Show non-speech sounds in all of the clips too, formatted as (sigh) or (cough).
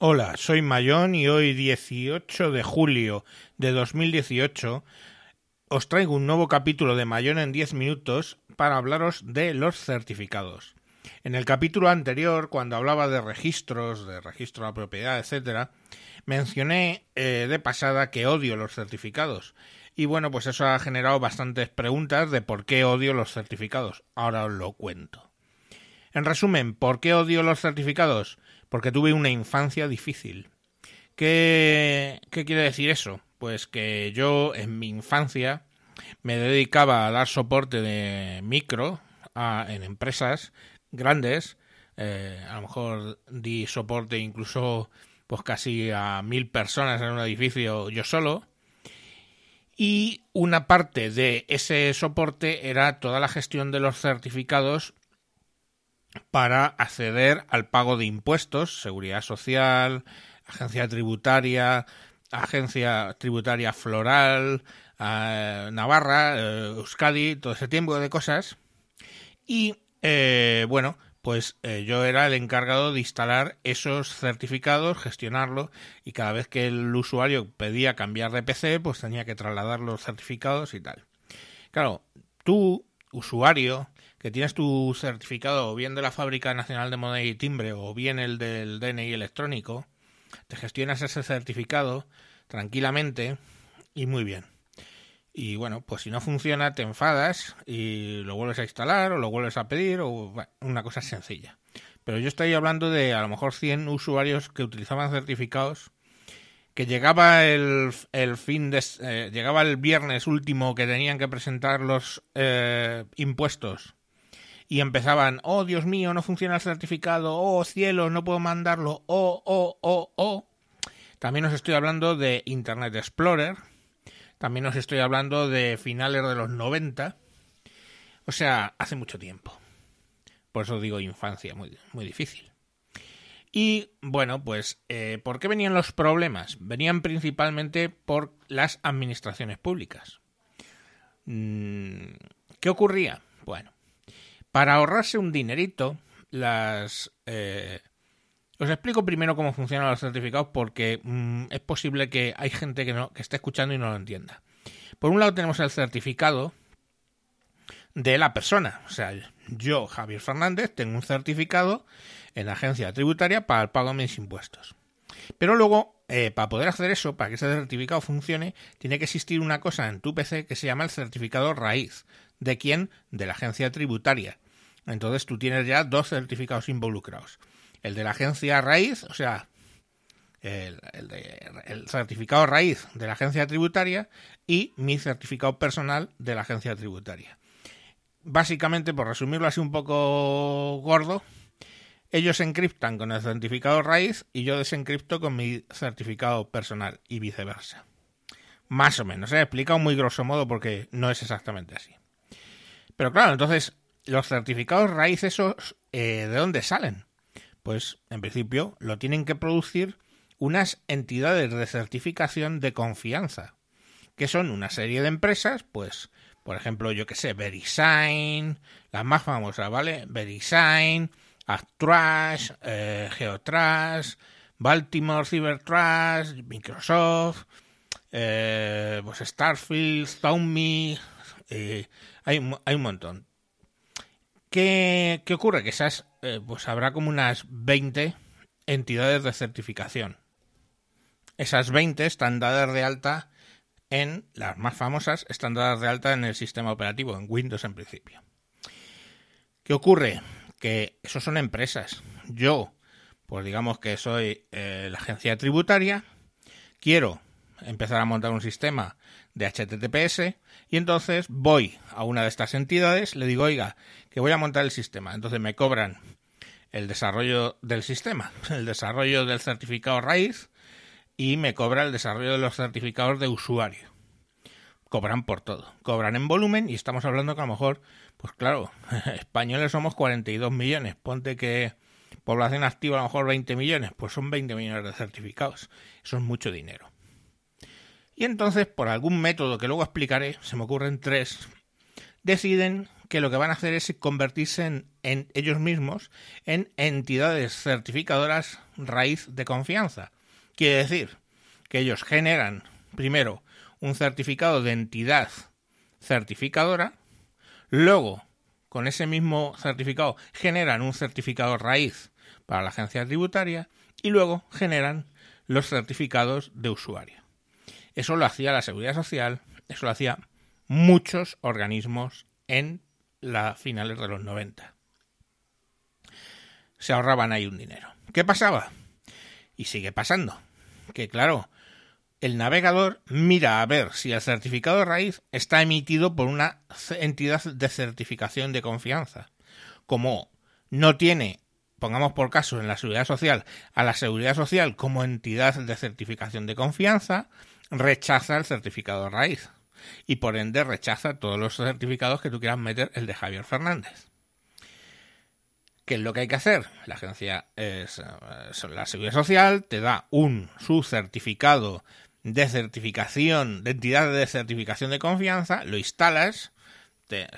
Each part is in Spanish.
Hola, soy Mayón y hoy 18 de julio de 2018 os traigo un nuevo capítulo de Mayón en 10 minutos para hablaros de los certificados. En el capítulo anterior, cuando hablaba de registros, de registro de la propiedad, etcétera, mencioné eh, de pasada que odio los certificados. Y bueno, pues eso ha generado bastantes preguntas de por qué odio los certificados. Ahora os lo cuento. En resumen, ¿por qué odio los certificados? Porque tuve una infancia difícil. ¿Qué, qué quiere decir eso? Pues que yo en mi infancia me dedicaba a dar soporte de micro en empresas grandes. Eh, a lo mejor di soporte incluso pues casi a mil personas en un edificio yo solo. Y una parte de ese soporte era toda la gestión de los certificados para acceder al pago de impuestos, seguridad social, agencia tributaria, agencia tributaria floral, eh, Navarra, eh, Euskadi, todo ese tiempo de cosas. Y eh, bueno, pues yo era el encargado de instalar esos certificados, gestionarlo y cada vez que el usuario pedía cambiar de PC, pues tenía que trasladar los certificados y tal. Claro, tú, usuario, que tienes tu certificado bien de la Fábrica Nacional de Moneda y Timbre o bien el del DNI electrónico, te gestionas ese certificado tranquilamente y muy bien. Y bueno, pues si no funciona, te enfadas y lo vuelves a instalar o lo vuelves a pedir o una cosa sencilla. Pero yo estoy hablando de a lo mejor 100 usuarios que utilizaban certificados que llegaba el, el fin de eh, llegaba el viernes último que tenían que presentar los eh, impuestos y empezaban, oh Dios mío, no funciona el certificado, oh cielo, no puedo mandarlo, oh, oh, oh, oh. También os estoy hablando de Internet Explorer, también os estoy hablando de finales de los 90, o sea, hace mucho tiempo. Por eso digo infancia, muy, muy difícil. Y bueno, pues, eh, ¿por qué venían los problemas? Venían principalmente por las administraciones públicas. Mm, ¿Qué ocurría? Bueno, para ahorrarse un dinerito, las... Eh, os explico primero cómo funcionan los certificados porque mm, es posible que hay gente que, no, que esté escuchando y no lo entienda. Por un lado tenemos el certificado de la persona. O sea, yo, Javier Fernández, tengo un certificado en la agencia tributaria para el pago de mis impuestos. Pero luego, eh, para poder hacer eso, para que ese certificado funcione, tiene que existir una cosa en tu PC que se llama el certificado raíz. ¿De quién? De la agencia tributaria. Entonces tú tienes ya dos certificados involucrados. El de la agencia raíz, o sea, el, certificado raíz de la agencia tributaria y mi certificado personal de la agencia tributaria. Básicamente, por resumirlo así un poco gordo, ellos encriptan con el certificado raíz y yo desencripto con mi certificado personal y viceversa. Más o menos, he explicado muy grosso modo porque no es exactamente así. Pero claro, entonces, los certificados raíz esos, eh, ¿de dónde salen? Pues, en principio, lo tienen que producir unas entidades de certificación de confianza, que son una serie de empresas, pues, por ejemplo, yo que sé, VeriSign, las más famosas, ¿vale? VeriSign, ActTrash, eh, GeoTrash, Baltimore CyberTrash, Microsoft, eh, pues Starfield, Xiaomi, eh, hay, hay un montón. ¿Qué, ocurre? Que esas, eh, pues habrá como unas 20 entidades de certificación. Esas 20 están dadas de alta en, las más famosas, están dadas de alta en el sistema operativo, en Windows en principio. ¿Qué ocurre? Que esos son empresas. Yo, pues digamos que soy eh, la agencia tributaria, quiero empezar a montar un sistema de HTTPS y entonces voy a una de estas entidades, le digo, oiga, que voy a montar el sistema. Entonces me cobran el desarrollo del sistema, (laughs) el desarrollo del certificado raíz y me cobra el desarrollo de los certificados de usuario. Cobran por todo, cobran en volumen y estamos hablando que a lo mejor, pues claro, (laughs) españoles somos 42 millones, ponte que población activa a lo mejor 20 millones, pues son 20 millones de certificados, eso es mucho dinero. Y entonces, por algún método que luego explicaré, se me ocurren tres, deciden que lo que van a hacer es convertirse en, ellos mismos en entidades certificadoras raíz de confianza. Quiere decir que ellos generan primero un certificado de entidad certificadora, luego con ese mismo certificado generan un certificado raíz para la agencia tributaria y luego generan los certificados de usuario. Eso lo hacía la Seguridad Social, eso lo hacía muchos organismos en las finales de los 90. Se ahorraban ahí un dinero. ¿Qué pasaba? Y sigue pasando. Que claro, el navegador mira a ver si el certificado de raíz está emitido por una entidad de certificación de confianza. Como no tiene, pongamos por caso en la seguridad social, a la seguridad social como entidad de certificación de confianza, rechaza el certificado raíz y por ende rechaza todos los certificados que tú quieras meter el de Javier Fernández. ¿Qué es lo que hay que hacer? La agencia es, eh, la Seguridad Social te da un su certificado de certificación, de entidad de certificación de confianza, lo instalas,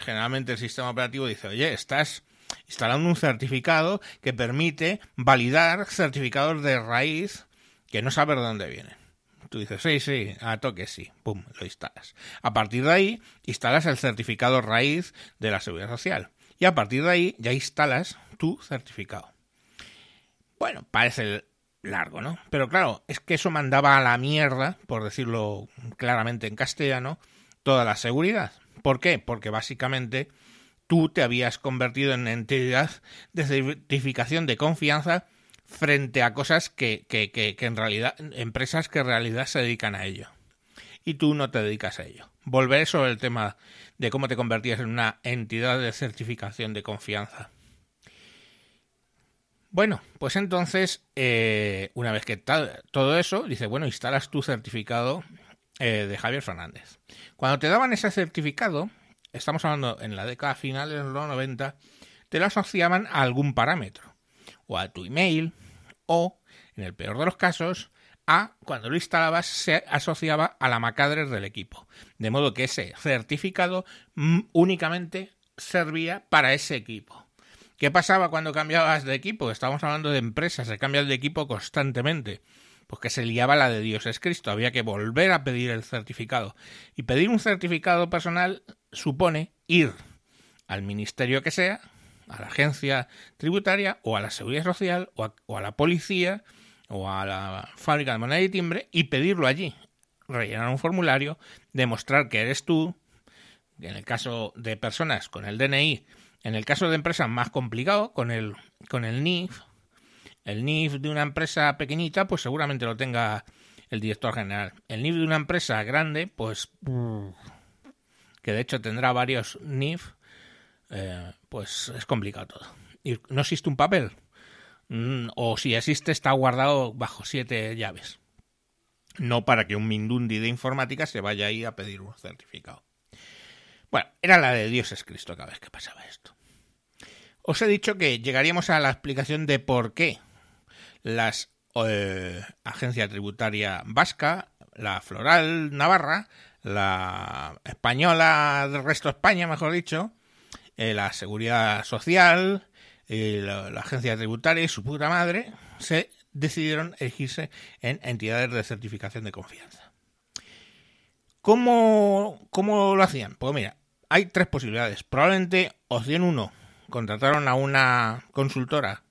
generalmente el sistema operativo dice, oye, estás instalando un certificado que permite validar certificados de raíz que no sabes de dónde vienen. Tú dices, sí, sí, a toque sí, pum, lo instalas. A partir de ahí, instalas el certificado raíz de la seguridad social. Y a partir de ahí, ya instalas tu certificado. Bueno, parece largo, ¿no? Pero claro, es que eso mandaba a la mierda, por decirlo claramente en castellano, toda la seguridad. ¿Por qué? Porque básicamente tú te habías convertido en entidad de certificación de confianza frente a cosas que, que, que, que en realidad, empresas que en realidad se dedican a ello. Y tú no te dedicas a ello. Volveré sobre el tema de cómo te convertías en una entidad de certificación de confianza. Bueno, pues entonces, eh, una vez que todo eso, dice, bueno, instalas tu certificado eh, de Javier Fernández. Cuando te daban ese certificado, estamos hablando en la década final de los 90, te lo asociaban a algún parámetro, o a tu email, o, en el peor de los casos, a cuando lo instalabas se asociaba a la macadre del equipo. De modo que ese certificado mm, únicamente servía para ese equipo. ¿Qué pasaba cuando cambiabas de equipo? Estamos hablando de empresas, se cambia de equipo constantemente. Pues que se liaba la de Dios es Cristo, había que volver a pedir el certificado. Y pedir un certificado personal supone ir al ministerio que sea, a la agencia tributaria o a la seguridad social o a, o a la policía o a la fábrica de moneda y timbre y pedirlo allí. Rellenar un formulario, demostrar que eres tú, en el caso de personas con el DNI, en el caso de empresas más complicado, con el, con el NIF, el NIF de una empresa pequeñita, pues seguramente lo tenga el director general. El NIF de una empresa grande, pues que de hecho tendrá varios NIF, eh, pues es complicado todo. Y no existe un papel, mm, o si existe está guardado bajo siete llaves. No para que un Mindundi de informática se vaya ahí a pedir un certificado. Bueno, era la de Dios es Cristo cada vez que pasaba esto. Os he dicho que llegaríamos a la explicación de por qué las eh, agencia tributaria vasca, la floral navarra, la española del resto de España, mejor dicho, eh, la seguridad social, eh, la, agencia tributaria y su puta madre, se decidieron elegirse en entidades de certificación de confianza. ¿Cómo, ¿Cómo lo hacían? Pues mira, hay tres posibilidades. Probablemente opción 1, contrataron a una consultora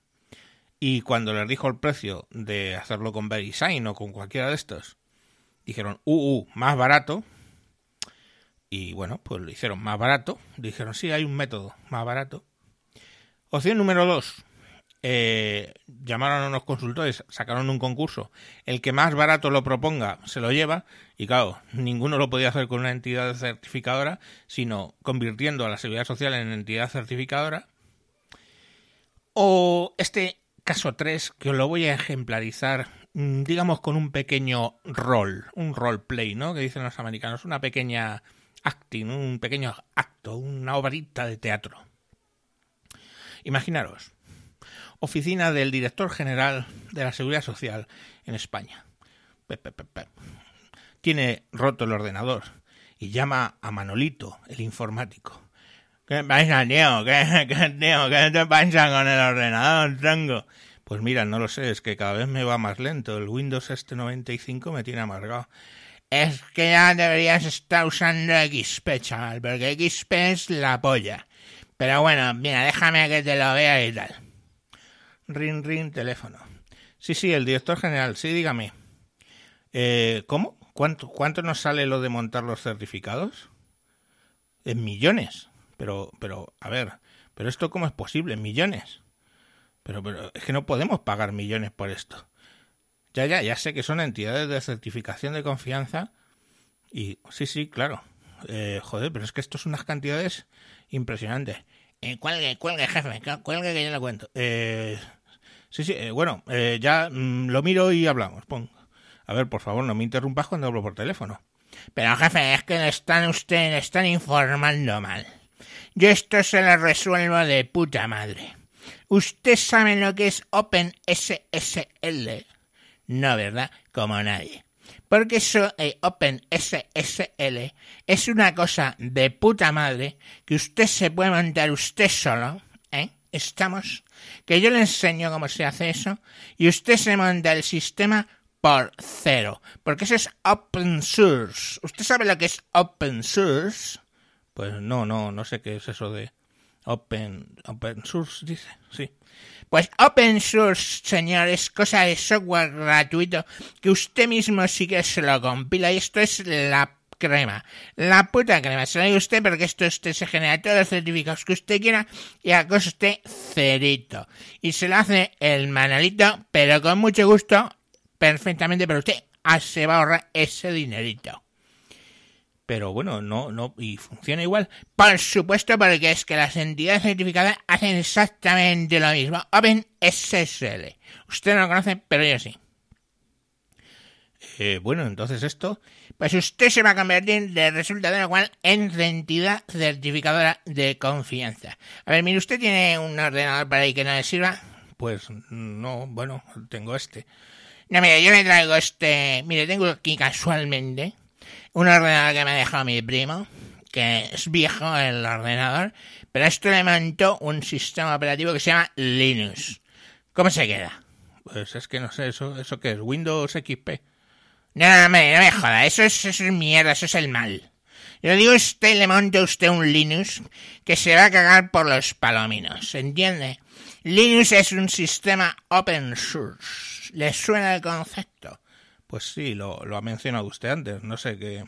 y cuando les dijo el precio de hacerlo con VeriSign o con cualquiera de estos, dijeron, uh, uh, más barato. Y bueno, pues lo hicieron más barato. Dijeron, sí, hay un método más barato. Opción número 2. Eh, llamaron a unos consultores, sacaron un concurso, el que más barato lo proponga se lo lleva y claro, ninguno lo podía hacer con una entidad certificadora, sino convirtiendo a la seguridad social en entidad certificadora. O este caso 3, que os lo voy a ejemplarizar, mm, digamos, con un pequeño rol, un roleplay, ¿no? Que dicen los americanos, una pequeña acting, un pequeño acto, una obrita de teatro. Imaginaros, oficina del director general de la Seguridad Social en España. Tiene roto el ordenador y llama a Manolito, el informático. ¿Qué pasa, tío? ¿Qué, tío? ¿Qué te pasa con el ordenador, tronco? Pues mira, no lo sé, es que cada vez me va más lento. El Windows este 95 me tiene amargado. Es que ya deberías estar usando XP, chaval, porque XP la polla. Pero bueno, mira, déjame que te lo vea y tal. Ring, ring, teléfono. Sí, sí, el director general, sí, dígame. Eh, ¿Cómo? ¿Cuánto, ¿Cuánto nos sale lo de montar los certificados? En millones. Pero, pero, a ver, pero esto cómo es posible, en millones. Pero, pero es que no podemos pagar millones por esto. Ya, ya, ya sé que son entidades de certificación de confianza. Y sí, sí, claro. Eh, joder, pero es que esto son unas cantidades impresionantes. Eh, cuelgue, cuelgue, jefe, cuelgue que yo lo cuento. Eh, sí, sí, eh, bueno, eh, ya mm, lo miro y hablamos. Pon. A ver, por favor, no me interrumpas cuando hablo por teléfono. Pero jefe, es que le están usted, le están informando mal. Yo esto se lo resuelvo de puta madre. ¿Usted sabe lo que es OpenSSL? No, ¿verdad? Como nadie. Porque eso, eh, OpenSSL, es una cosa de puta madre que usted se puede montar usted solo, ¿eh? Estamos. Que yo le enseño cómo se hace eso y usted se monta el sistema por cero. Porque eso es open source. ¿Usted sabe lo que es open source? Pues no, no, no sé qué es eso de open, open source, dice, sí. Pues open source, señor, es cosa de software gratuito que usted mismo sí que se lo compila y esto es la crema, la puta crema. Se lo usted porque esto usted se genera todos los certificados que usted quiera y a coste cerito. Y se lo hace el manalito, pero con mucho gusto, perfectamente, pero usted se va a ahorrar ese dinerito pero bueno, no, no, y funciona igual. Por supuesto, porque es que las entidades certificadas hacen exactamente lo mismo. OpenSSL. Usted no lo conoce, pero yo sí. Eh, bueno, entonces esto. Pues usted se va a convertir, de resulta de lo cual, en entidad certificadora de confianza. A ver, mire, ¿usted tiene un ordenador para ahí que no le sirva? Pues no, bueno, tengo este. No, mire, yo le traigo este. Mire, tengo aquí casualmente un ordenador que me ha dejado mi primo, que es viejo el ordenador, pero a esto le montó un sistema operativo que se llama Linux. ¿Cómo se queda? Pues es que no sé, ¿eso, eso qué es? ¿Windows XP? No, no, no me, no me joda, eso es, eso es mierda, eso es el mal. Yo digo usted, le monta usted un Linux que se va a cagar por los palominos, ¿entiende? Linux es un sistema open source. ¿Le suena el concepto? Pues sí, lo, ha mencionado usted antes, no sé qué.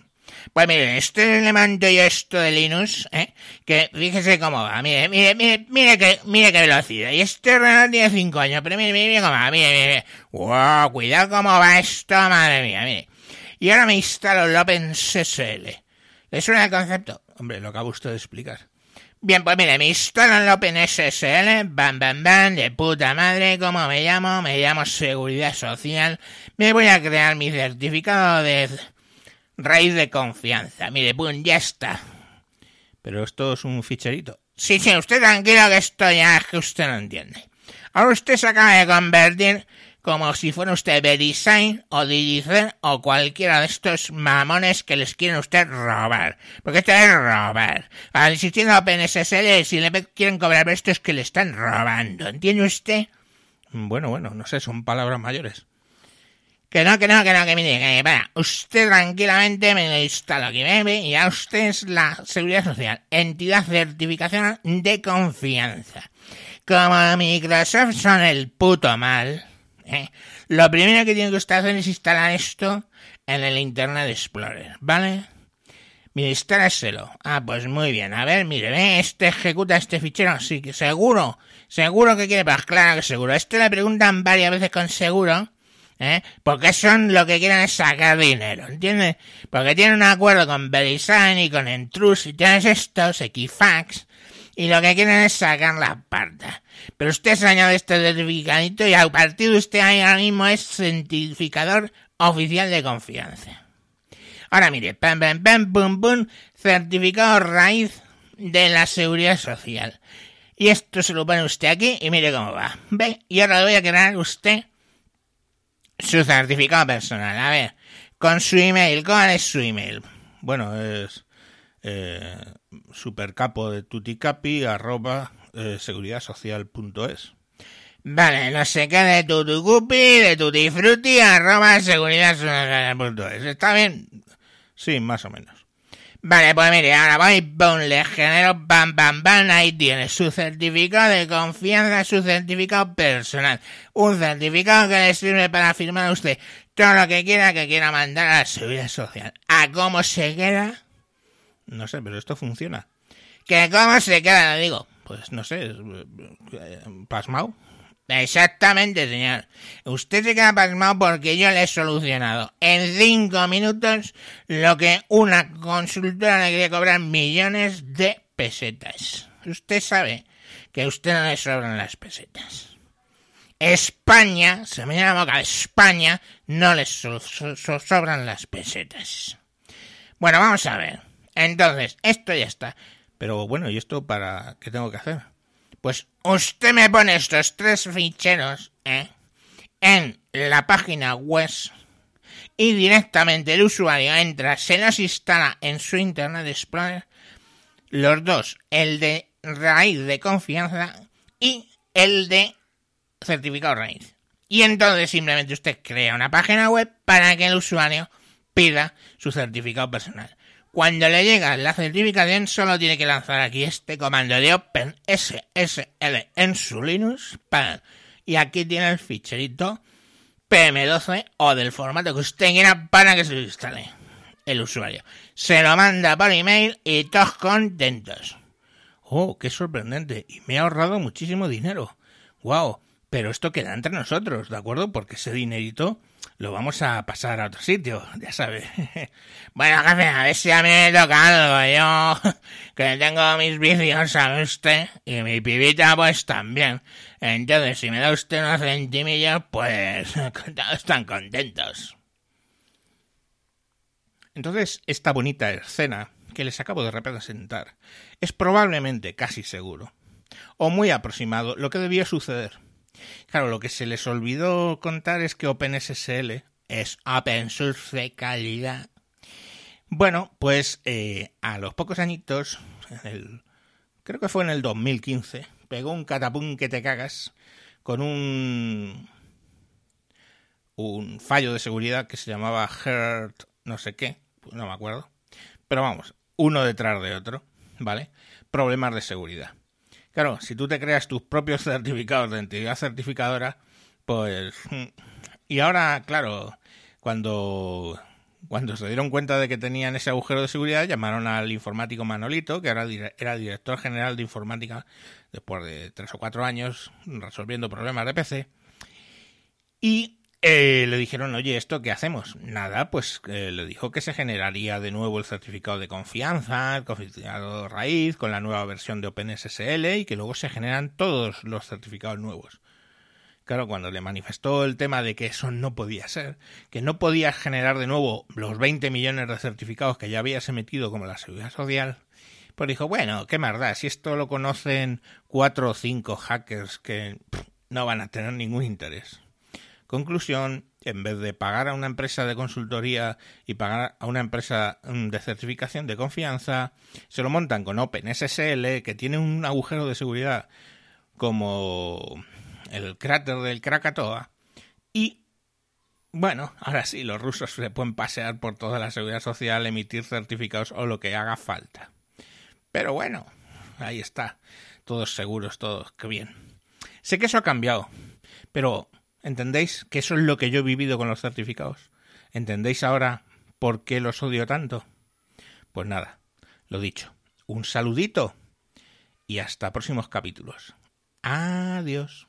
Pues mire, este le mando yo esto de Linux, ¿eh? que fíjese cómo va, mire, mire, mire, mire que, mire qué velocidad. Y este ordenador tiene 5 años, pero mire, mire, cómo va, mire, mire, wow, cuidado cómo va esto, madre mía, mire. Y ahora me instalo el OpenSSL. ¿Le suena el concepto? Hombre, lo acaba usted de explicar. Bien, pues mire, me instalo el OpenSSL, bam, bam, bam, de puta madre, ¿cómo me llamo? Me llamo Seguridad Social. Me voy a crear mi certificado de raíz de confianza. Mire, pum, ya está. Pero esto es un ficherito. Sí, sí, usted tranquilo que esto ya es que usted no entiende. Ahora usted se acaba de convertir como si fuera usted Verisign o Digicel o cualquiera de estos mamones que les quieren usted robar. Porque esto es robar. Al existiendo OpenSSL, si le quieren cobrar esto es que le están robando. ¿Entiende usted? Bueno, bueno, no sé, son palabras mayores. Que no, que no, que no, que mire, que para. Usted tranquilamente me lo instala aquí, ¿ve? Y a usted es la Seguridad Social, entidad certificación de confianza. Como Microsoft son el puto mal, ¿eh? lo primero que tiene que usted hacer es instalar esto en el Internet Explorer, ¿vale? Mire, instálaselo. Ah, pues muy bien. A ver, mire, ¿ve? Este ejecuta este fichero. Sí, que seguro. Seguro que quiere. Pues claro que seguro. Este le preguntan varias veces con seguro. ¿eh? Porque son lo que quieren es sacar dinero, ¿entiendes? Porque tienen un acuerdo con Verisign y con Entrus y tienes estos, Equifax, y lo que quieren es sacar la parta. Pero usted se añade este certificadito y a partir de usted ahora mismo es certificador oficial de confianza. Ahora mire, pam, pam, pam, pum, pum, certificado raíz de la seguridad social. Y esto se lo pone usted aquí y mire cómo va. ¿Ve? Y ahora le voy a crear usted su certificado personal. A ver, con su email. ¿Cuál es su email? Bueno, es eh, supercapo de tuticapi arroba eh, seguridadsocial.es. Vale, no sé qué de tutucupi, de tutifruti, arroba seguridadsocial.es. ¿Está bien? Sí, más o menos. Vale, pues mire, ahora voy, pum, le genero, bam, bam, bam, ahí tiene su certificado de confianza, su certificado personal. Un certificado que le sirve para firmar a usted todo lo que quiera que quiera mandar a la seguridad social. ¿A cómo se queda? No sé, pero esto funciona. ¿Que cómo se queda, le digo? Pues no sé, eh, pasmao. Exactamente, señor. Usted se queda pasmado porque yo le he solucionado en cinco minutos lo que una consultora le quería cobrar millones de pesetas. Usted sabe que a usted no le sobran las pesetas. España, se me llama boca, España no le so so sobran las pesetas. Bueno, vamos a ver. Entonces, esto ya está. Pero bueno, ¿y esto para qué tengo que hacer? Pues usted me pone estos tres ficheros ¿eh? en la página web y directamente el usuario entra, se los instala en su Internet Explorer, los dos, el de raíz de confianza y el de certificado raíz. Y entonces simplemente usted crea una página web para que el usuario pida su certificado personal. Cuando le llega la certificación, solo tiene que lanzar aquí este comando de OpenSSL en su Linux. Y aquí tiene el ficherito PM12 o del formato que usted quiera para que se lo instale el usuario. Se lo manda por email y todos contentos. Oh, qué sorprendente. Y me ha ahorrado muchísimo dinero. Wow. Pero esto queda entre nosotros, ¿de acuerdo? Porque ese dinerito lo vamos a pasar a otro sitio, ya sabe. (laughs) bueno, a ver si a mí me toca algo. Yo (laughs) que tengo mis vicios, ¿sabe usted? Y mi pibita pues también. Entonces, si me da usted unos centimillos, pues (laughs) están contentos. Entonces, esta bonita escena que les acabo de representar es probablemente casi seguro, o muy aproximado, lo que debió suceder. Claro, lo que se les olvidó contar es que OpenSSL es open source de calidad. Bueno, pues eh, a los pocos añitos, el, creo que fue en el 2015, pegó un catapum que te cagas con un un fallo de seguridad que se llamaba Hurt no sé qué, no me acuerdo. Pero vamos, uno detrás de otro, ¿vale? Problemas de seguridad. Claro, si tú te creas tus propios certificados de entidad certificadora, pues... Y ahora, claro, cuando, cuando se dieron cuenta de que tenían ese agujero de seguridad, llamaron al informático Manolito, que ahora era director general de informática después de tres o cuatro años resolviendo problemas de PC, y eh, le dijeron, oye, ¿esto qué hacemos? Nada, pues eh, le dijo que se generaría de nuevo el certificado de confianza, el certificado raíz, con la nueva versión de OpenSSL y que luego se generan todos los certificados nuevos. Claro, cuando le manifestó el tema de que eso no podía ser, que no podía generar de nuevo los 20 millones de certificados que ya habías emitido como la seguridad social, pues dijo, bueno, qué más si esto lo conocen cuatro o cinco hackers que no van a tener ningún interés. Conclusión, en vez de pagar a una empresa de consultoría y pagar a una empresa mm, de certificación de confianza, se lo montan con OpenSSL, que tiene un agujero de seguridad como el cráter del Krakatoa, y bueno, ahora sí, los rusos se pueden pasear por toda la seguridad social, emitir certificados o lo que haga falta. Pero bueno, ahí está, todos seguros, todos, qué bien. Sé que eso ha cambiado, pero ¿Entendéis que eso es lo que yo he vivido con los certificados? ¿Entendéis ahora por qué los odio tanto? Pues nada, lo dicho. Un saludito y hasta próximos capítulos. Adiós.